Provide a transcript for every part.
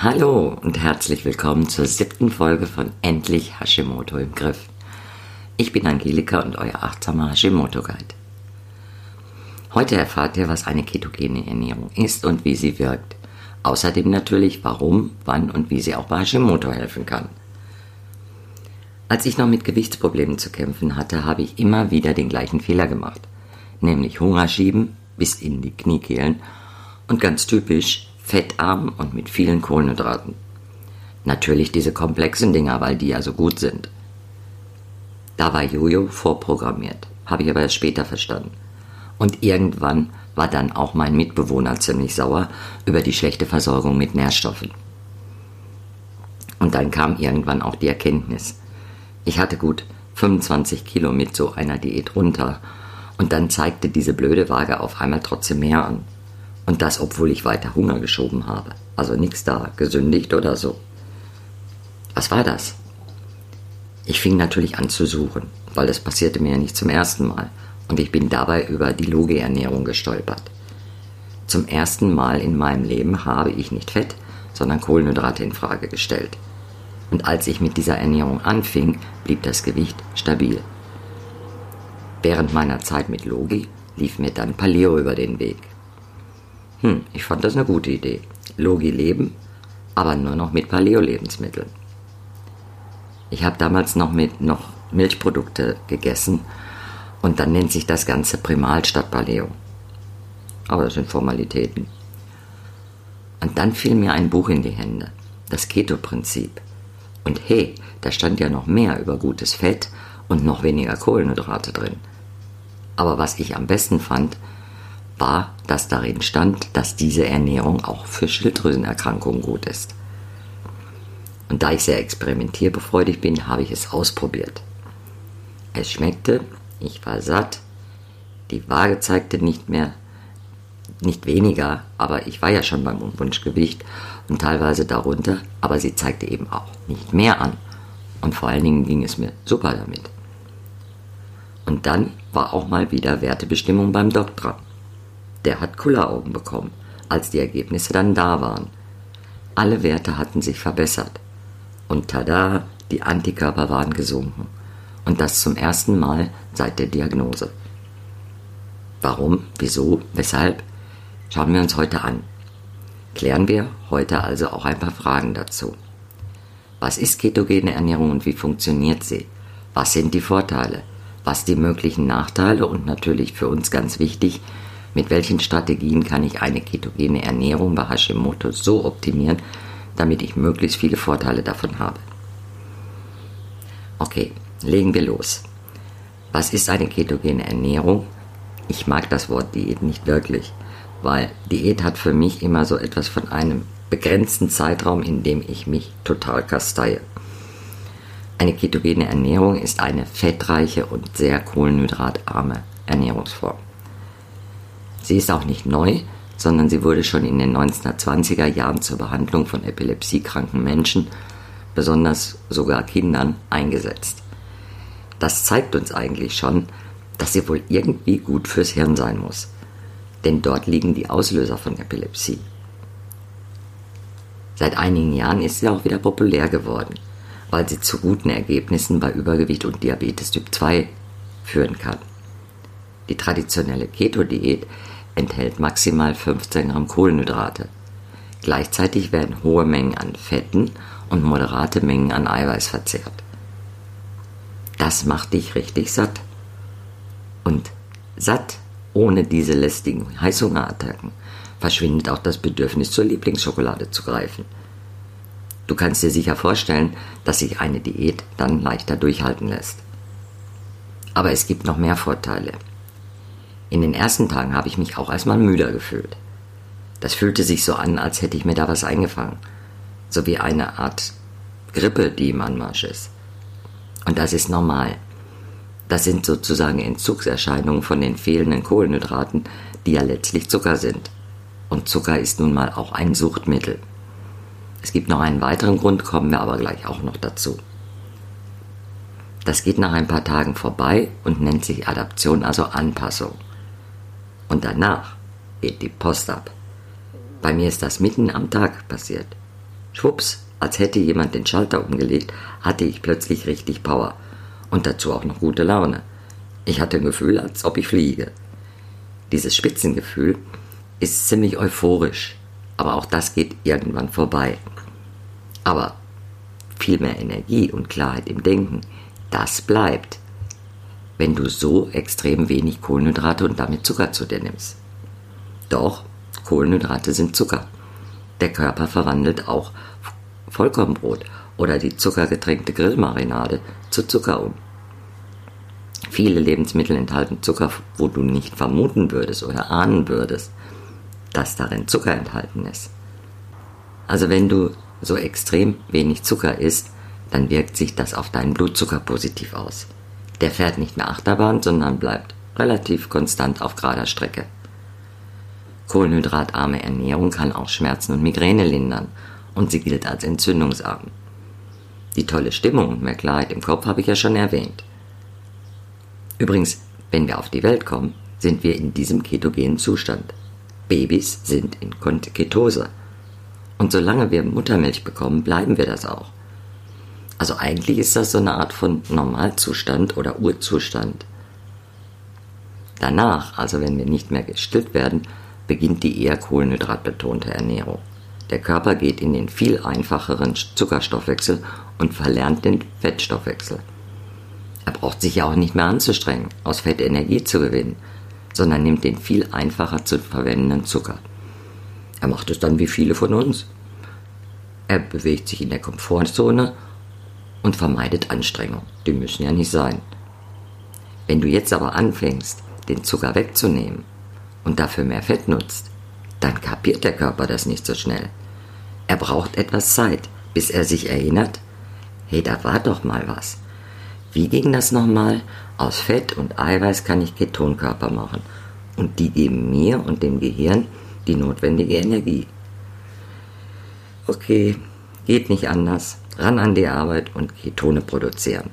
Hallo und herzlich willkommen zur siebten Folge von Endlich Hashimoto im Griff. Ich bin Angelika und euer achtsamer Hashimoto Guide. Heute erfahrt ihr, was eine ketogene Ernährung ist und wie sie wirkt. Außerdem natürlich, warum, wann und wie sie auch bei Hashimoto helfen kann. Als ich noch mit Gewichtsproblemen zu kämpfen hatte, habe ich immer wieder den gleichen Fehler gemacht, nämlich Hunger schieben bis in die Kniekehlen und ganz typisch fettarm und mit vielen Kohlenhydraten. Natürlich diese komplexen Dinger, weil die ja so gut sind. Da war Jojo vorprogrammiert, habe ich aber erst später verstanden. Und irgendwann war dann auch mein Mitbewohner ziemlich sauer über die schlechte Versorgung mit Nährstoffen. Und dann kam irgendwann auch die Erkenntnis. Ich hatte gut 25 Kilo mit so einer Diät runter und dann zeigte diese blöde Waage auf einmal trotzdem mehr an. Und das, obwohl ich weiter Hunger geschoben habe. Also nichts da, gesündigt oder so. Was war das? Ich fing natürlich an zu suchen, weil das passierte mir ja nicht zum ersten Mal. Und ich bin dabei über die Logi-Ernährung gestolpert. Zum ersten Mal in meinem Leben habe ich nicht Fett, sondern Kohlenhydrate in Frage gestellt. Und als ich mit dieser Ernährung anfing, blieb das Gewicht stabil. Während meiner Zeit mit Logi lief mir dann Paleo über den Weg. Hm, ich fand das eine gute Idee. Logi leben, aber nur noch mit Paleo-Lebensmitteln. Ich habe damals noch mit noch Milchprodukte gegessen und dann nennt sich das Ganze Primal statt Paleo. Aber das sind Formalitäten. Und dann fiel mir ein Buch in die Hände, das Keto-Prinzip. Und hey, da stand ja noch mehr über gutes Fett und noch weniger Kohlenhydrate drin. Aber was ich am besten fand, war, dass darin stand, dass diese Ernährung auch für Schilddrüsenerkrankungen gut ist. Und da ich sehr experimentierbefreudig bin, habe ich es ausprobiert. Es schmeckte, ich war satt, die Waage zeigte nicht mehr, nicht weniger, aber ich war ja schon beim Wunschgewicht und teilweise darunter, aber sie zeigte eben auch nicht mehr an. Und vor allen Dingen ging es mir super damit. Und dann war auch mal wieder Wertebestimmung beim dran. Der hat Kulleraugen bekommen, als die Ergebnisse dann da waren. Alle Werte hatten sich verbessert. Und tada, die Antikörper waren gesunken. Und das zum ersten Mal seit der Diagnose. Warum, wieso, weshalb? Schauen wir uns heute an. Klären wir heute also auch ein paar Fragen dazu. Was ist ketogene Ernährung und wie funktioniert sie? Was sind die Vorteile? was die möglichen Nachteile und natürlich für uns ganz wichtig, mit welchen Strategien kann ich eine ketogene Ernährung bei Hashimoto so optimieren, damit ich möglichst viele Vorteile davon habe. Okay, legen wir los. Was ist eine ketogene Ernährung? Ich mag das Wort Diät nicht wirklich, weil Diät hat für mich immer so etwas von einem begrenzten Zeitraum, in dem ich mich total kasteie. Eine ketogene Ernährung ist eine fettreiche und sehr kohlenhydratarme Ernährungsform. Sie ist auch nicht neu, sondern sie wurde schon in den 1920er Jahren zur Behandlung von epilepsiekranken Menschen, besonders sogar Kindern, eingesetzt. Das zeigt uns eigentlich schon, dass sie wohl irgendwie gut fürs Hirn sein muss, denn dort liegen die Auslöser von Epilepsie. Seit einigen Jahren ist sie auch wieder populär geworden weil sie zu guten Ergebnissen bei Übergewicht und Diabetes Typ 2 führen kann. Die traditionelle Keto-Diät enthält maximal 15 Gramm Kohlenhydrate. Gleichzeitig werden hohe Mengen an Fetten und moderate Mengen an Eiweiß verzehrt. Das macht dich richtig satt. Und satt ohne diese lästigen Heißhungerattacken verschwindet auch das Bedürfnis zur Lieblingsschokolade zu greifen. Du kannst dir sicher vorstellen, dass sich eine Diät dann leichter durchhalten lässt. Aber es gibt noch mehr Vorteile. In den ersten Tagen habe ich mich auch erstmal müder gefühlt. Das fühlte sich so an, als hätte ich mir da was eingefangen. So wie eine Art Grippe, die im Anmarsch ist. Und das ist normal. Das sind sozusagen Entzugserscheinungen von den fehlenden Kohlenhydraten, die ja letztlich Zucker sind. Und Zucker ist nun mal auch ein Suchtmittel. Es gibt noch einen weiteren Grund, kommen wir aber gleich auch noch dazu. Das geht nach ein paar Tagen vorbei und nennt sich Adaption, also Anpassung. Und danach geht die Post ab. Bei mir ist das mitten am Tag passiert. Schwupps, als hätte jemand den Schalter umgelegt, hatte ich plötzlich richtig Power. Und dazu auch noch gute Laune. Ich hatte ein Gefühl, als ob ich fliege. Dieses Spitzengefühl ist ziemlich euphorisch, aber auch das geht irgendwann vorbei. Aber viel mehr Energie und Klarheit im Denken, das bleibt, wenn du so extrem wenig Kohlenhydrate und damit Zucker zu dir nimmst. Doch, Kohlenhydrate sind Zucker. Der Körper verwandelt auch Vollkornbrot oder die zuckergetränkte Grillmarinade zu Zucker um. Viele Lebensmittel enthalten Zucker, wo du nicht vermuten würdest oder ahnen würdest, dass darin Zucker enthalten ist. Also wenn du so extrem wenig Zucker isst, dann wirkt sich das auf deinen Blutzucker positiv aus. Der fährt nicht mehr Achterbahn, sondern bleibt relativ konstant auf gerader Strecke. Kohlenhydratarme Ernährung kann auch Schmerzen und Migräne lindern und sie gilt als entzündungsarm. Die tolle Stimmung und mehr Klarheit im Kopf habe ich ja schon erwähnt. Übrigens, wenn wir auf die Welt kommen, sind wir in diesem ketogenen Zustand. Babys sind in Ketose. Und solange wir Muttermilch bekommen, bleiben wir das auch. Also eigentlich ist das so eine Art von Normalzustand oder Urzustand. Danach, also wenn wir nicht mehr gestillt werden, beginnt die eher kohlenhydratbetonte Ernährung. Der Körper geht in den viel einfacheren Zuckerstoffwechsel und verlernt den Fettstoffwechsel. Er braucht sich ja auch nicht mehr anzustrengen, aus Fett Energie zu gewinnen, sondern nimmt den viel einfacher zu verwendenden Zucker. Er macht es dann wie viele von uns. Er bewegt sich in der Komfortzone und vermeidet Anstrengung. Die müssen ja nicht sein. Wenn du jetzt aber anfängst, den Zucker wegzunehmen und dafür mehr Fett nutzt, dann kapiert der Körper das nicht so schnell. Er braucht etwas Zeit, bis er sich erinnert, hey, da war doch mal was. Wie ging das nochmal? Aus Fett und Eiweiß kann ich Ketonkörper machen. Und die geben mir und dem Gehirn die notwendige Energie. Okay, geht nicht anders. Ran an die Arbeit und Ketone produzieren.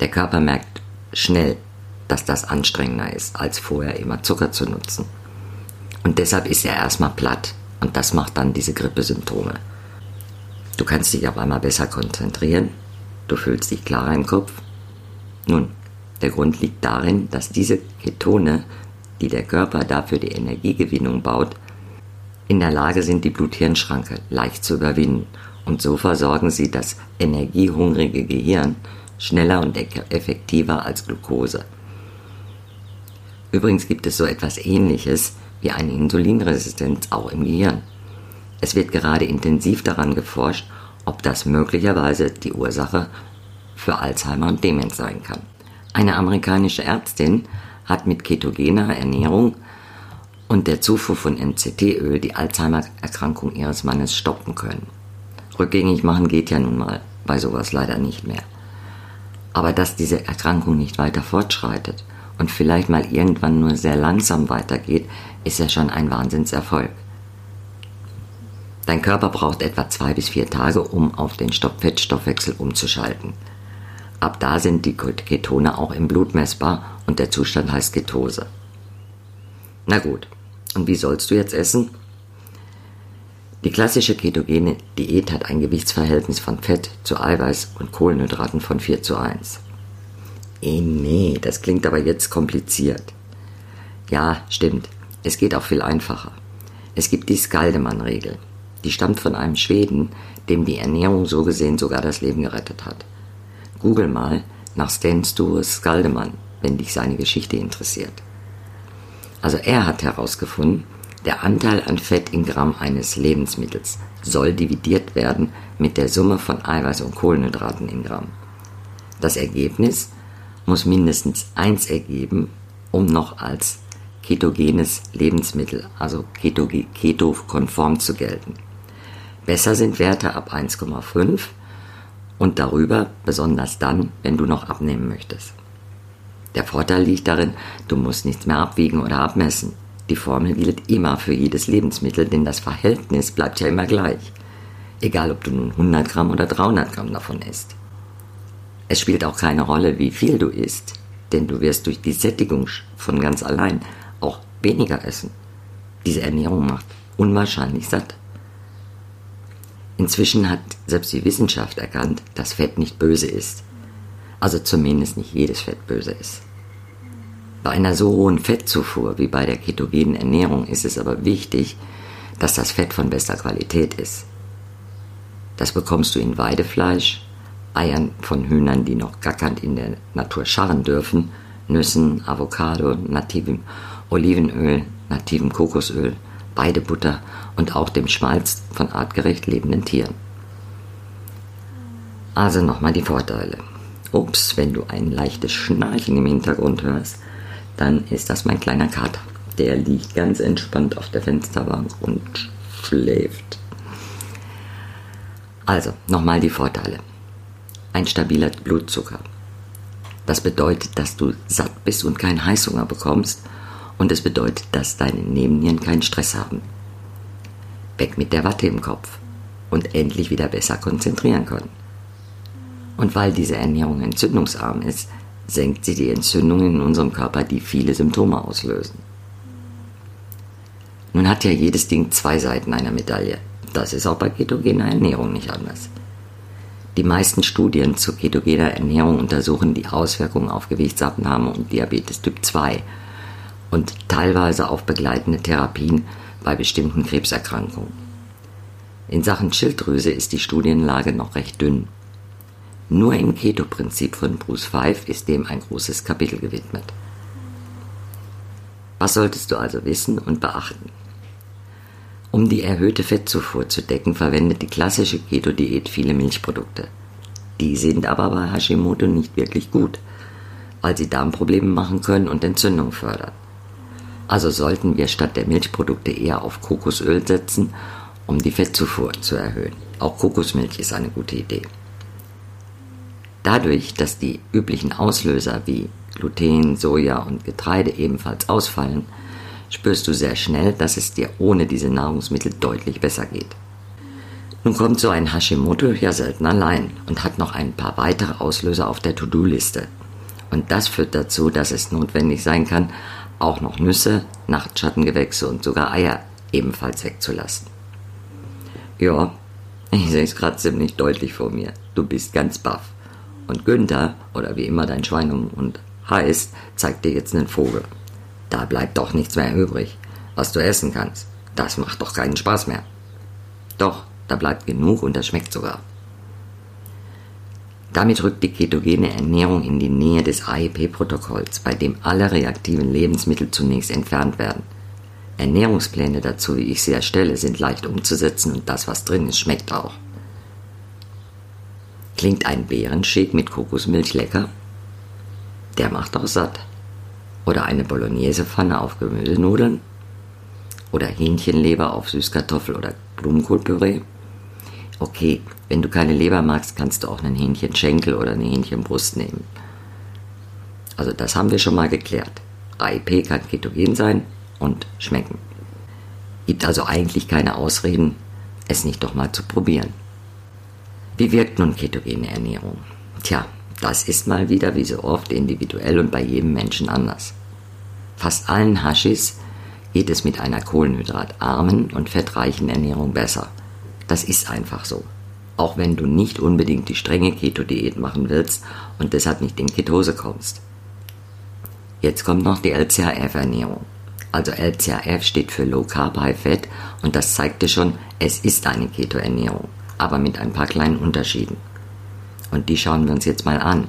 Der Körper merkt schnell, dass das anstrengender ist, als vorher immer Zucker zu nutzen. Und deshalb ist er erstmal platt und das macht dann diese Grippesymptome. Du kannst dich auf einmal besser konzentrieren, du fühlst dich klarer im Kopf. Nun, der Grund liegt darin, dass diese Ketone, die der Körper dafür die Energiegewinnung baut, in der Lage sind, die Blut-Hirn-Schranke leicht zu überwinden und so versorgen sie das energiehungrige Gehirn schneller und effektiver als Glucose. Übrigens gibt es so etwas Ähnliches wie eine Insulinresistenz auch im Gehirn. Es wird gerade intensiv daran geforscht, ob das möglicherweise die Ursache für Alzheimer und Demenz sein kann. Eine amerikanische Ärztin hat mit ketogener Ernährung und der Zufuhr von MCT-Öl die Alzheimer-Erkrankung ihres Mannes stoppen können. Rückgängig machen geht ja nun mal bei sowas leider nicht mehr. Aber dass diese Erkrankung nicht weiter fortschreitet und vielleicht mal irgendwann nur sehr langsam weitergeht, ist ja schon ein Wahnsinnserfolg. Dein Körper braucht etwa zwei bis vier Tage, um auf den Fettstoffwechsel umzuschalten. Ab da sind die Ketone auch im Blut messbar und der Zustand heißt Ketose. Na gut, und wie sollst du jetzt essen? Die klassische ketogene Diät hat ein Gewichtsverhältnis von Fett zu Eiweiß und Kohlenhydraten von 4 zu 1. Eh nee, das klingt aber jetzt kompliziert. Ja, stimmt. Es geht auch viel einfacher. Es gibt die Skaldemann-Regel. Die stammt von einem Schweden, dem die Ernährung so gesehen sogar das Leben gerettet hat. Google mal nach Sten Sture Skaldemann, wenn dich seine Geschichte interessiert. Also er hat herausgefunden, der Anteil an Fett in Gramm eines Lebensmittels soll dividiert werden mit der Summe von Eiweiß und Kohlenhydraten in Gramm. Das Ergebnis muss mindestens 1 ergeben, um noch als ketogenes Lebensmittel, also keto-konform zu gelten. Besser sind Werte ab 1,5 und darüber, besonders dann, wenn du noch abnehmen möchtest. Der Vorteil liegt darin, du musst nichts mehr abwiegen oder abmessen. Die Formel gilt immer für jedes Lebensmittel, denn das Verhältnis bleibt ja immer gleich. Egal, ob du nun 100 Gramm oder 300 Gramm davon isst. Es spielt auch keine Rolle, wie viel du isst, denn du wirst durch die Sättigung von ganz allein auch weniger essen. Diese Ernährung macht unwahrscheinlich satt. Inzwischen hat selbst die Wissenschaft erkannt, dass Fett nicht böse ist. Also zumindest nicht jedes Fett böse ist. Bei einer so hohen Fettzufuhr wie bei der ketogenen Ernährung ist es aber wichtig, dass das Fett von bester Qualität ist. Das bekommst du in Weidefleisch, Eiern von Hühnern, die noch gackernd in der Natur scharren dürfen, Nüssen, Avocado, nativem Olivenöl, nativem Kokosöl, Weidebutter und auch dem Schmalz von artgerecht lebenden Tieren. Also nochmal die Vorteile. Ups, wenn du ein leichtes Schnarchen im Hintergrund hörst, dann ist das mein kleiner Kater. Der liegt ganz entspannt auf der Fensterbank und schläft. Also, nochmal die Vorteile. Ein stabiler Blutzucker. Das bedeutet, dass du satt bist und keinen Heißhunger bekommst und es bedeutet, dass deine Nebennieren keinen Stress haben. Weg mit der Watte im Kopf und endlich wieder besser konzentrieren können. Und weil diese Ernährung entzündungsarm ist, senkt sie die Entzündungen in unserem Körper, die viele Symptome auslösen. Nun hat ja jedes Ding zwei Seiten einer Medaille. Das ist auch bei ketogener Ernährung nicht anders. Die meisten Studien zu ketogener Ernährung untersuchen die Auswirkungen auf Gewichtsabnahme und Diabetes Typ 2 und teilweise auf begleitende Therapien bei bestimmten Krebserkrankungen. In Sachen Schilddrüse ist die Studienlage noch recht dünn. Nur im Keto-Prinzip von Bruce Five ist dem ein großes Kapitel gewidmet. Was solltest du also wissen und beachten? Um die erhöhte Fettzufuhr zu decken, verwendet die klassische Keto-Diät viele Milchprodukte. Die sind aber bei Hashimoto nicht wirklich gut, weil sie Darmprobleme machen können und Entzündung fördern. Also sollten wir statt der Milchprodukte eher auf Kokosöl setzen, um die Fettzufuhr zu erhöhen. Auch Kokosmilch ist eine gute Idee. Dadurch, dass die üblichen Auslöser wie Gluten, Soja und Getreide ebenfalls ausfallen, spürst du sehr schnell, dass es dir ohne diese Nahrungsmittel deutlich besser geht. Nun kommt so ein Hashimoto ja selten allein und hat noch ein paar weitere Auslöser auf der To-Do-Liste. Und das führt dazu, dass es notwendig sein kann, auch noch Nüsse, Nachtschattengewächse und sogar Eier ebenfalls wegzulassen. Ja, ich sehe es gerade ziemlich deutlich vor mir. Du bist ganz baff. Und Günther, oder wie immer dein Schweinehund heißt, zeigt dir jetzt einen Vogel. Da bleibt doch nichts mehr übrig, was du essen kannst. Das macht doch keinen Spaß mehr. Doch, da bleibt genug und das schmeckt sogar. Damit rückt die ketogene Ernährung in die Nähe des AEP-Protokolls, bei dem alle reaktiven Lebensmittel zunächst entfernt werden. Ernährungspläne dazu, wie ich sie erstelle, sind leicht umzusetzen und das, was drin ist, schmeckt auch. Klingt ein Beerenshake mit Kokosmilch lecker? Der macht auch satt. Oder eine Bolognese-Pfanne auf Gemüsenudeln? Oder Hähnchenleber auf Süßkartoffel oder Blumenkohlpüree? Okay, wenn du keine Leber magst, kannst du auch einen Hähnchenschenkel oder eine Hähnchenbrust nehmen. Also das haben wir schon mal geklärt. AIP kann ketogen sein und schmecken. Gibt also eigentlich keine Ausreden, es nicht doch mal zu probieren. Wie wirkt nun ketogene Ernährung? Tja, das ist mal wieder wie so oft individuell und bei jedem Menschen anders. Fast allen Hashis geht es mit einer kohlenhydratarmen und fettreichen Ernährung besser. Das ist einfach so. Auch wenn du nicht unbedingt die strenge Keto-Diät machen willst und deshalb nicht in Ketose kommst. Jetzt kommt noch die LCHF-Ernährung. Also LCHF steht für Low Carb High Fat und das zeigte schon, es ist eine Keto-Ernährung aber mit ein paar kleinen Unterschieden. Und die schauen wir uns jetzt mal an.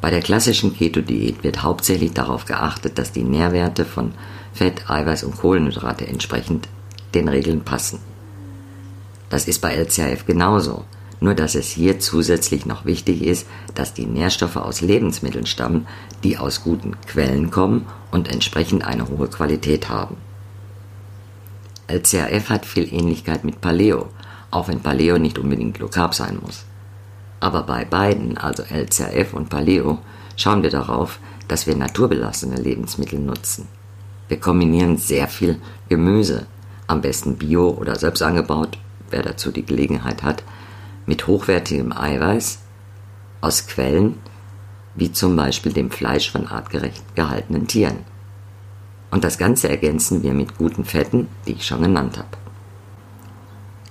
Bei der klassischen Keto-Diät wird hauptsächlich darauf geachtet, dass die Nährwerte von Fett, Eiweiß und Kohlenhydrate entsprechend den Regeln passen. Das ist bei LCHF genauso, nur dass es hier zusätzlich noch wichtig ist, dass die Nährstoffe aus Lebensmitteln stammen, die aus guten Quellen kommen und entsprechend eine hohe Qualität haben. LCHF hat viel Ähnlichkeit mit Paleo, auch wenn Paleo nicht unbedingt Low Carb sein muss. Aber bei beiden, also LCRF und Paleo, schauen wir darauf, dass wir naturbelassene Lebensmittel nutzen. Wir kombinieren sehr viel Gemüse, am besten bio oder selbst angebaut, wer dazu die Gelegenheit hat, mit hochwertigem Eiweiß aus Quellen, wie zum Beispiel dem Fleisch von artgerecht gehaltenen Tieren. Und das Ganze ergänzen wir mit guten Fetten, die ich schon genannt habe.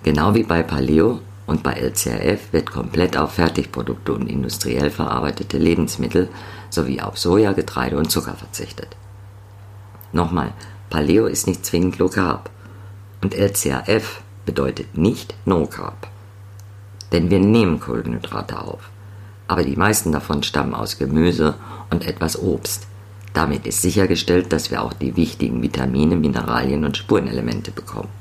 Genau wie bei Paleo und bei LCRF wird komplett auf Fertigprodukte und industriell verarbeitete Lebensmittel sowie auf Soja, Getreide und Zucker verzichtet. Nochmal, Paleo ist nicht zwingend Low Carb und LCRF bedeutet nicht No Carb. Denn wir nehmen Kohlenhydrate auf, aber die meisten davon stammen aus Gemüse und etwas Obst. Damit ist sichergestellt, dass wir auch die wichtigen Vitamine, Mineralien und Spurenelemente bekommen.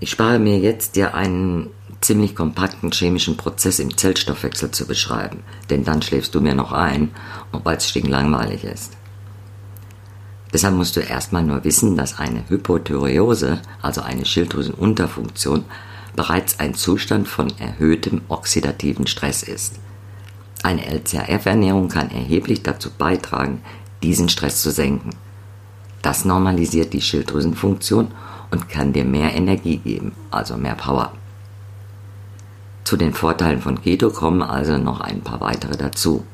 Ich spare mir jetzt, dir einen ziemlich kompakten chemischen Prozess im Zellstoffwechsel zu beschreiben, denn dann schläfst du mir noch ein, weil es stinklangweilig ist. Deshalb musst du erstmal nur wissen, dass eine Hypothyreose, also eine Schilddrüsenunterfunktion, bereits ein Zustand von erhöhtem oxidativen Stress ist. Eine LCRF-Ernährung kann erheblich dazu beitragen, diesen Stress zu senken. Das normalisiert die Schilddrüsenfunktion und kann dir mehr Energie geben, also mehr Power. Zu den Vorteilen von Keto kommen also noch ein paar weitere dazu.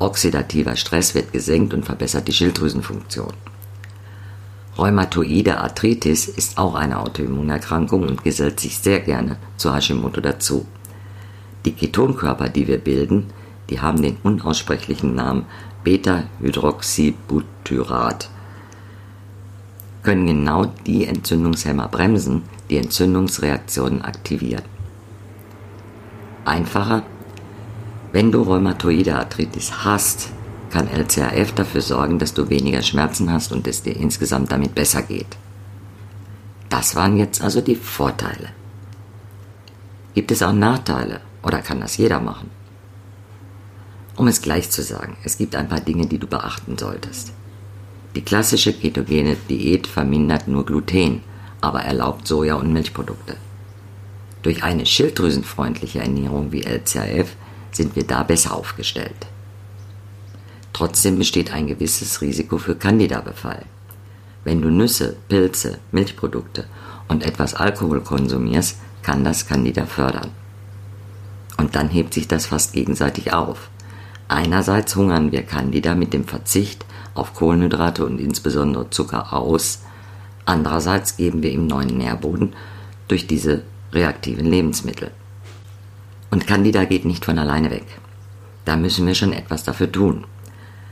Oxidativer Stress wird gesenkt und verbessert die Schilddrüsenfunktion. Rheumatoide Arthritis ist auch eine Autoimmunerkrankung und gesellt sich sehr gerne zu Hashimoto dazu. Die Ketonkörper, die wir bilden, die haben den unaussprechlichen Namen Beta-Hydroxybutyrat können genau die Entzündungshemmer bremsen, die Entzündungsreaktionen aktivieren. Einfacher, wenn du rheumatoide Arthritis hast, kann LCAF dafür sorgen, dass du weniger Schmerzen hast und es dir insgesamt damit besser geht. Das waren jetzt also die Vorteile. Gibt es auch Nachteile oder kann das jeder machen? Um es gleich zu sagen, es gibt ein paar Dinge, die du beachten solltest. Die klassische ketogene Diät vermindert nur Gluten, aber erlaubt Soja- und Milchprodukte. Durch eine schilddrüsenfreundliche Ernährung wie LCAF sind wir da besser aufgestellt. Trotzdem besteht ein gewisses Risiko für Candida-Befall. Wenn du Nüsse, Pilze, Milchprodukte und etwas Alkohol konsumierst, kann das Candida fördern. Und dann hebt sich das fast gegenseitig auf. Einerseits hungern wir Candida mit dem Verzicht auf Kohlenhydrate und insbesondere Zucker aus. Andererseits geben wir ihm neuen Nährboden durch diese reaktiven Lebensmittel. Und Candida geht nicht von alleine weg. Da müssen wir schon etwas dafür tun.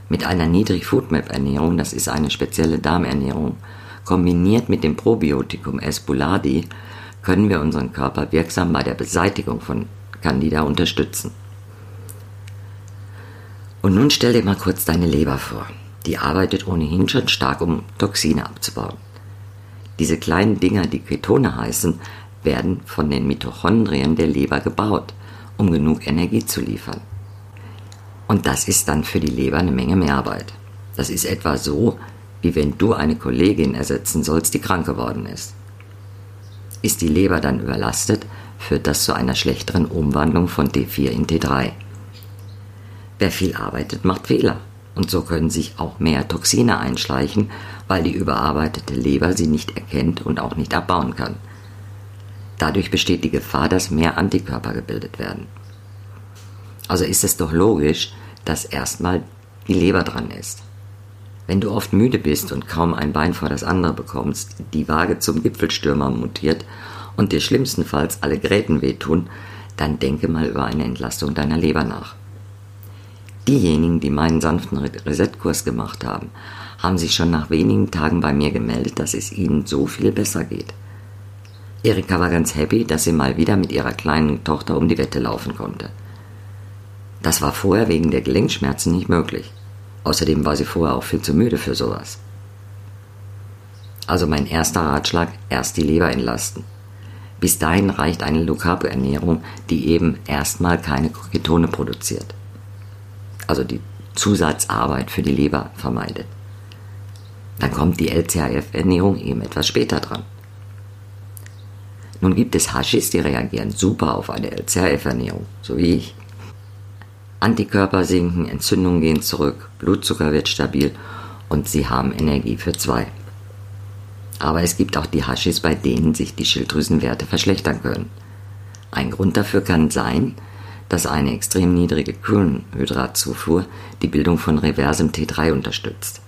Mit einer Niedrig-Foodmap-Ernährung, das ist eine spezielle Darmernährung, kombiniert mit dem Probiotikum Espuladi, können wir unseren Körper wirksam bei der Beseitigung von Candida unterstützen. Und nun stell dir mal kurz deine Leber vor. Die arbeitet ohnehin schon stark, um Toxine abzubauen. Diese kleinen Dinger, die Ketone heißen, werden von den Mitochondrien der Leber gebaut, um genug Energie zu liefern. Und das ist dann für die Leber eine Menge Mehrarbeit. Das ist etwa so, wie wenn du eine Kollegin ersetzen sollst, die krank geworden ist. Ist die Leber dann überlastet, führt das zu einer schlechteren Umwandlung von T4 in T3. Wer viel arbeitet, macht Fehler und so können sich auch mehr Toxine einschleichen, weil die überarbeitete Leber sie nicht erkennt und auch nicht abbauen kann. Dadurch besteht die Gefahr, dass mehr Antikörper gebildet werden. Also ist es doch logisch, dass erstmal die Leber dran ist. Wenn du oft müde bist und kaum ein Bein vor das andere bekommst, die Waage zum Gipfelstürmer mutiert und dir schlimmstenfalls alle Gräten wehtun, dann denke mal über eine Entlastung deiner Leber nach. Diejenigen, die meinen sanften Reset-Kurs gemacht haben, haben sich schon nach wenigen Tagen bei mir gemeldet, dass es ihnen so viel besser geht. Erika war ganz happy, dass sie mal wieder mit ihrer kleinen Tochter um die Wette laufen konnte. Das war vorher wegen der Gelenkschmerzen nicht möglich. Außerdem war sie vorher auch viel zu müde für sowas. Also mein erster Ratschlag, erst die Leber entlasten. Bis dahin reicht eine Low Carb Ernährung, die eben erstmal keine Ketone produziert also die Zusatzarbeit für die Leber vermeidet. Dann kommt die LCHF-Ernährung eben etwas später dran. Nun gibt es Hashis, die reagieren super auf eine LCHF-Ernährung, so wie ich. Antikörper sinken, Entzündungen gehen zurück, Blutzucker wird stabil und sie haben Energie für zwei. Aber es gibt auch die Hashis, bei denen sich die Schilddrüsenwerte verschlechtern können. Ein Grund dafür kann sein, dass eine extrem niedrige Kohlenhydratzufuhr die Bildung von reversem T3 unterstützt.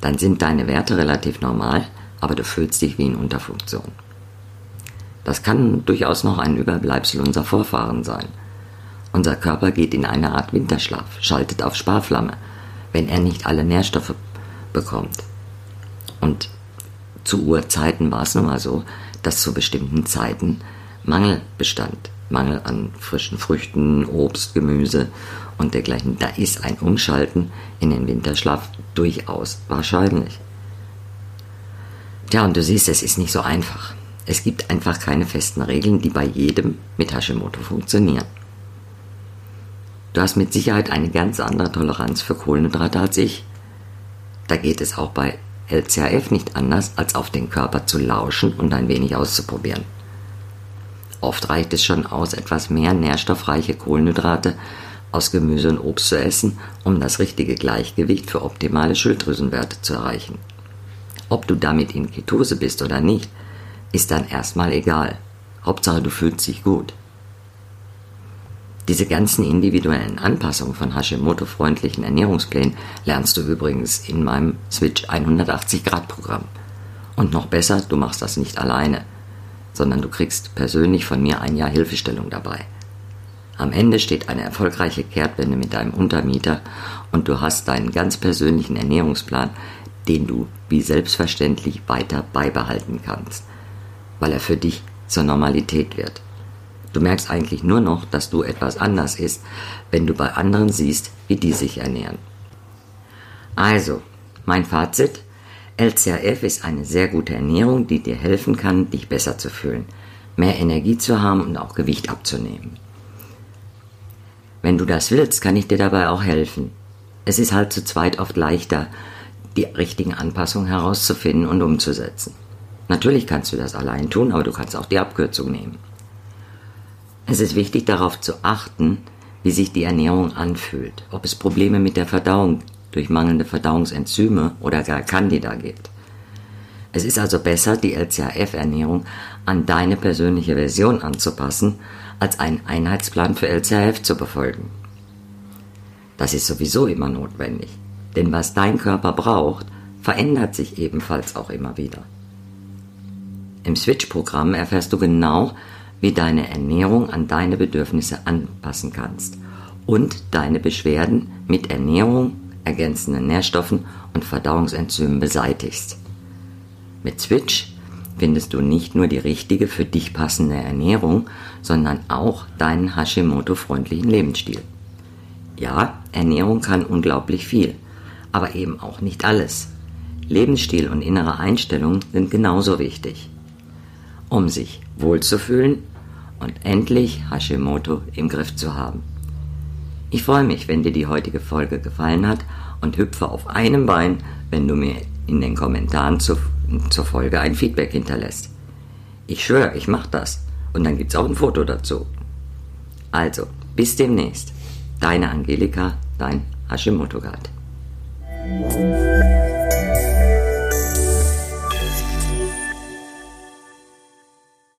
Dann sind deine Werte relativ normal, aber du fühlst dich wie in Unterfunktion. Das kann durchaus noch ein Überbleibsel unserer Vorfahren sein. Unser Körper geht in eine Art Winterschlaf, schaltet auf Sparflamme, wenn er nicht alle Nährstoffe bekommt. Und zu Urzeiten war es nun mal so, dass zu bestimmten Zeiten Mangel bestand. Mangel an frischen Früchten, Obst, Gemüse und dergleichen. Da ist ein Umschalten in den Winterschlaf durchaus wahrscheinlich. Tja, und du siehst, es ist nicht so einfach. Es gibt einfach keine festen Regeln, die bei jedem mit Hashimoto funktionieren. Du hast mit Sicherheit eine ganz andere Toleranz für Kohlenhydrate als ich. Da geht es auch bei LCHF nicht anders, als auf den Körper zu lauschen und ein wenig auszuprobieren. Oft reicht es schon aus, etwas mehr nährstoffreiche Kohlenhydrate aus Gemüse und Obst zu essen, um das richtige Gleichgewicht für optimale Schilddrüsenwerte zu erreichen. Ob du damit in Ketose bist oder nicht, ist dann erstmal egal. Hauptsache du fühlst dich gut. Diese ganzen individuellen Anpassungen von Hashimoto-freundlichen Ernährungsplänen lernst du übrigens in meinem Switch 180 Grad Programm. Und noch besser, du machst das nicht alleine, sondern du kriegst persönlich von mir ein Jahr Hilfestellung dabei. Am Ende steht eine erfolgreiche Kehrtwende mit deinem Untermieter und du hast deinen ganz persönlichen Ernährungsplan, den du wie selbstverständlich weiter beibehalten kannst, weil er für dich zur Normalität wird. Du merkst eigentlich nur noch, dass du etwas anders ist, wenn du bei anderen siehst, wie die sich ernähren. Also, mein Fazit, LCHF ist eine sehr gute Ernährung, die dir helfen kann, dich besser zu fühlen, mehr Energie zu haben und auch Gewicht abzunehmen. Wenn du das willst, kann ich dir dabei auch helfen. Es ist halt zu zweit oft leichter, die richtigen Anpassungen herauszufinden und umzusetzen. Natürlich kannst du das allein tun, aber du kannst auch die Abkürzung nehmen. Es ist wichtig darauf zu achten, wie sich die Ernährung anfühlt, ob es Probleme mit der Verdauung durch mangelnde Verdauungsenzyme oder gar Candida gibt. Es ist also besser, die LCHF-Ernährung an deine persönliche Version anzupassen, als einen Einheitsplan für LCHF zu befolgen. Das ist sowieso immer notwendig, denn was dein Körper braucht, verändert sich ebenfalls auch immer wieder. Im Switch-Programm erfährst du genau, wie deine Ernährung an deine Bedürfnisse anpassen kannst und deine Beschwerden mit Ernährung, ergänzenden Nährstoffen und Verdauungsenzymen beseitigst. Mit Switch findest du nicht nur die richtige für dich passende Ernährung, sondern auch deinen Hashimoto-freundlichen Lebensstil. Ja, Ernährung kann unglaublich viel, aber eben auch nicht alles. Lebensstil und innere Einstellung sind genauso wichtig. Um sich wohlzufühlen und endlich Hashimoto im Griff zu haben. Ich freue mich, wenn dir die heutige Folge gefallen hat und hüpfe auf einem Bein, wenn du mir in den Kommentaren zu, zur Folge ein Feedback hinterlässt. Ich schwöre, ich mache das. Und dann gibt's auch ein Foto dazu. Also, bis demnächst. Deine Angelika, dein Hashimoto-Guide.